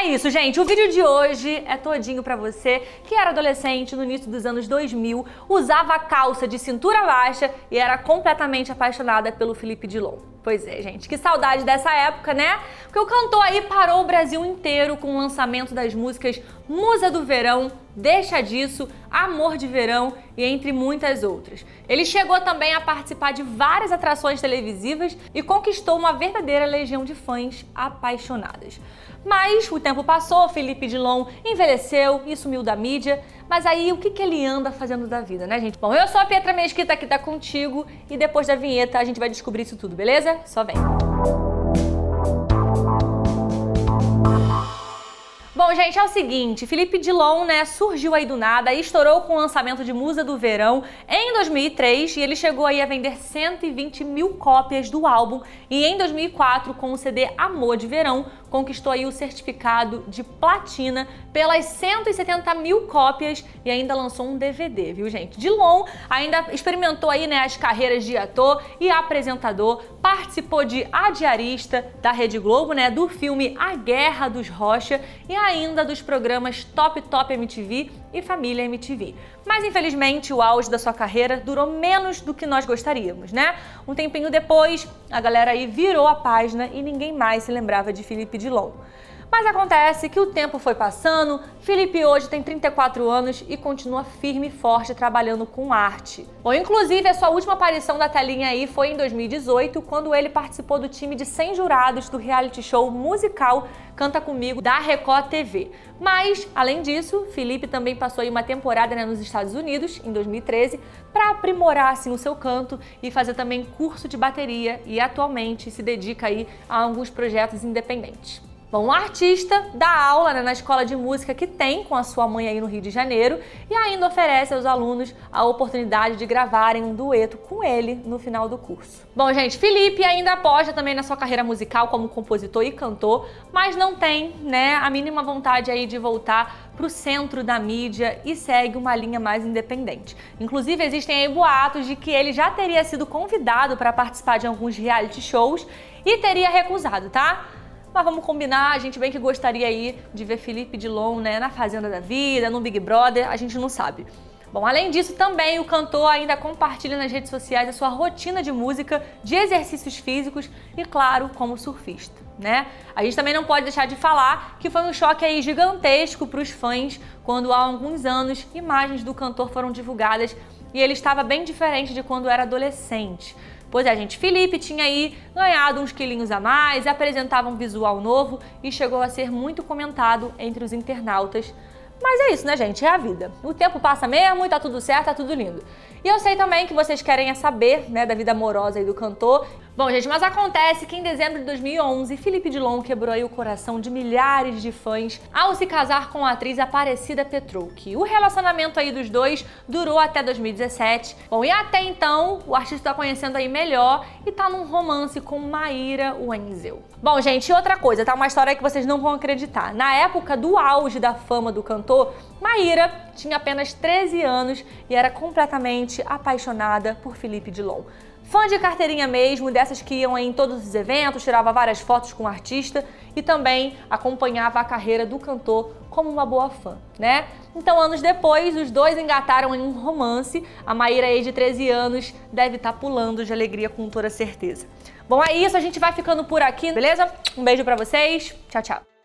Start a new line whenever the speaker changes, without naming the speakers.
É isso, gente. O vídeo de hoje é todinho pra você que era adolescente no início dos anos 2000, usava calça de cintura baixa e era completamente apaixonada pelo Felipe Dilon. Pois é, gente, que saudade dessa época, né? Porque o cantor aí parou o Brasil inteiro com o lançamento das músicas Musa do Verão, Deixa Disso, Amor de Verão e entre muitas outras. Ele chegou também a participar de várias atrações televisivas e conquistou uma verdadeira legião de fãs apaixonadas. Mas o tempo passou, Felipe Dilon envelheceu e sumiu da mídia. Mas aí o que, que ele anda fazendo da vida, né, gente? Bom, eu sou a Pietra Mesquita que tá contigo e depois da vinheta a gente vai descobrir isso tudo, beleza? Só vem. Bom, gente, é o seguinte, Felipe Dilon, né, surgiu aí do nada e estourou com o lançamento de Musa do Verão em 2003 e ele chegou aí a vender 120 mil cópias do álbum e em 2004, com o CD Amor de Verão, conquistou aí o certificado de platina pelas 170 mil cópias e ainda lançou um DVD, viu, gente? Dilon ainda experimentou aí, né, as carreiras de ator e apresentador, participou de A Diarista da Rede Globo, né, do filme A Guerra dos Rocha e ainda dos programas Top Top MTV e Família MTV. Mas infelizmente o auge da sua carreira durou menos do que nós gostaríamos, né? Um tempinho depois, a galera aí virou a página e ninguém mais se lembrava de Felipe Dilon. Mas acontece que o tempo foi passando, Felipe hoje tem 34 anos e continua firme e forte trabalhando com arte. Bom, inclusive a sua última aparição da telinha aí foi em 2018, quando ele participou do time de 100 jurados do reality show musical Canta Comigo da Record TV. Mas, além disso, Felipe também passou aí uma temporada né, nos Estados Unidos, em 2013, para aprimorar assim, o seu canto e fazer também curso de bateria e atualmente se dedica aí a alguns projetos independentes. Bom, um artista dá aula né, na escola de música que tem com a sua mãe aí no Rio de Janeiro e ainda oferece aos alunos a oportunidade de gravarem um dueto com ele no final do curso. Bom, gente, Felipe ainda aposta também na sua carreira musical como compositor e cantor, mas não tem, né, a mínima vontade aí de voltar para o centro da mídia e segue uma linha mais independente. Inclusive, existem aí boatos de que ele já teria sido convidado para participar de alguns reality shows e teria recusado, tá? Mas vamos combinar, a gente bem que gostaria aí de ver Felipe Dilon né, na Fazenda da Vida, no Big Brother, a gente não sabe. Bom, além disso, também o cantor ainda compartilha nas redes sociais a sua rotina de música, de exercícios físicos e, claro, como surfista, né? A gente também não pode deixar de falar que foi um choque aí gigantesco para os fãs quando há alguns anos imagens do cantor foram divulgadas e ele estava bem diferente de quando era adolescente. Pois é, gente, Felipe tinha aí ganhado uns quilinhos a mais, apresentava um visual novo e chegou a ser muito comentado entre os internautas. Mas é isso, né, gente? É a vida. O tempo passa mesmo e tá tudo certo, tá tudo lindo. E eu sei também que vocês querem saber, né, da vida amorosa aí do cantor. Bom, gente, mas acontece que em dezembro de 2011, Felipe Dilon quebrou aí o coração de milhares de fãs ao se casar com a atriz Aparecida Petrouki. O relacionamento aí dos dois durou até 2017. Bom, e até então, o artista tá conhecendo aí melhor e tá num romance com Maíra Wenzel. Bom, gente, outra coisa, tá? Uma história que vocês não vão acreditar. Na época do auge da fama do cantor, Maíra tinha apenas 13 anos e era completamente apaixonada por Felipe Dilon. Fã de carteirinha mesmo, dessas que iam em todos os eventos, tirava várias fotos com o artista e também acompanhava a carreira do cantor como uma boa fã, né? Então, anos depois, os dois engataram em um romance. A Maíra, aí de 13 anos, deve estar tá pulando de alegria com toda certeza. Bom, é isso, a gente vai ficando por aqui, beleza? Um beijo para vocês. Tchau, tchau.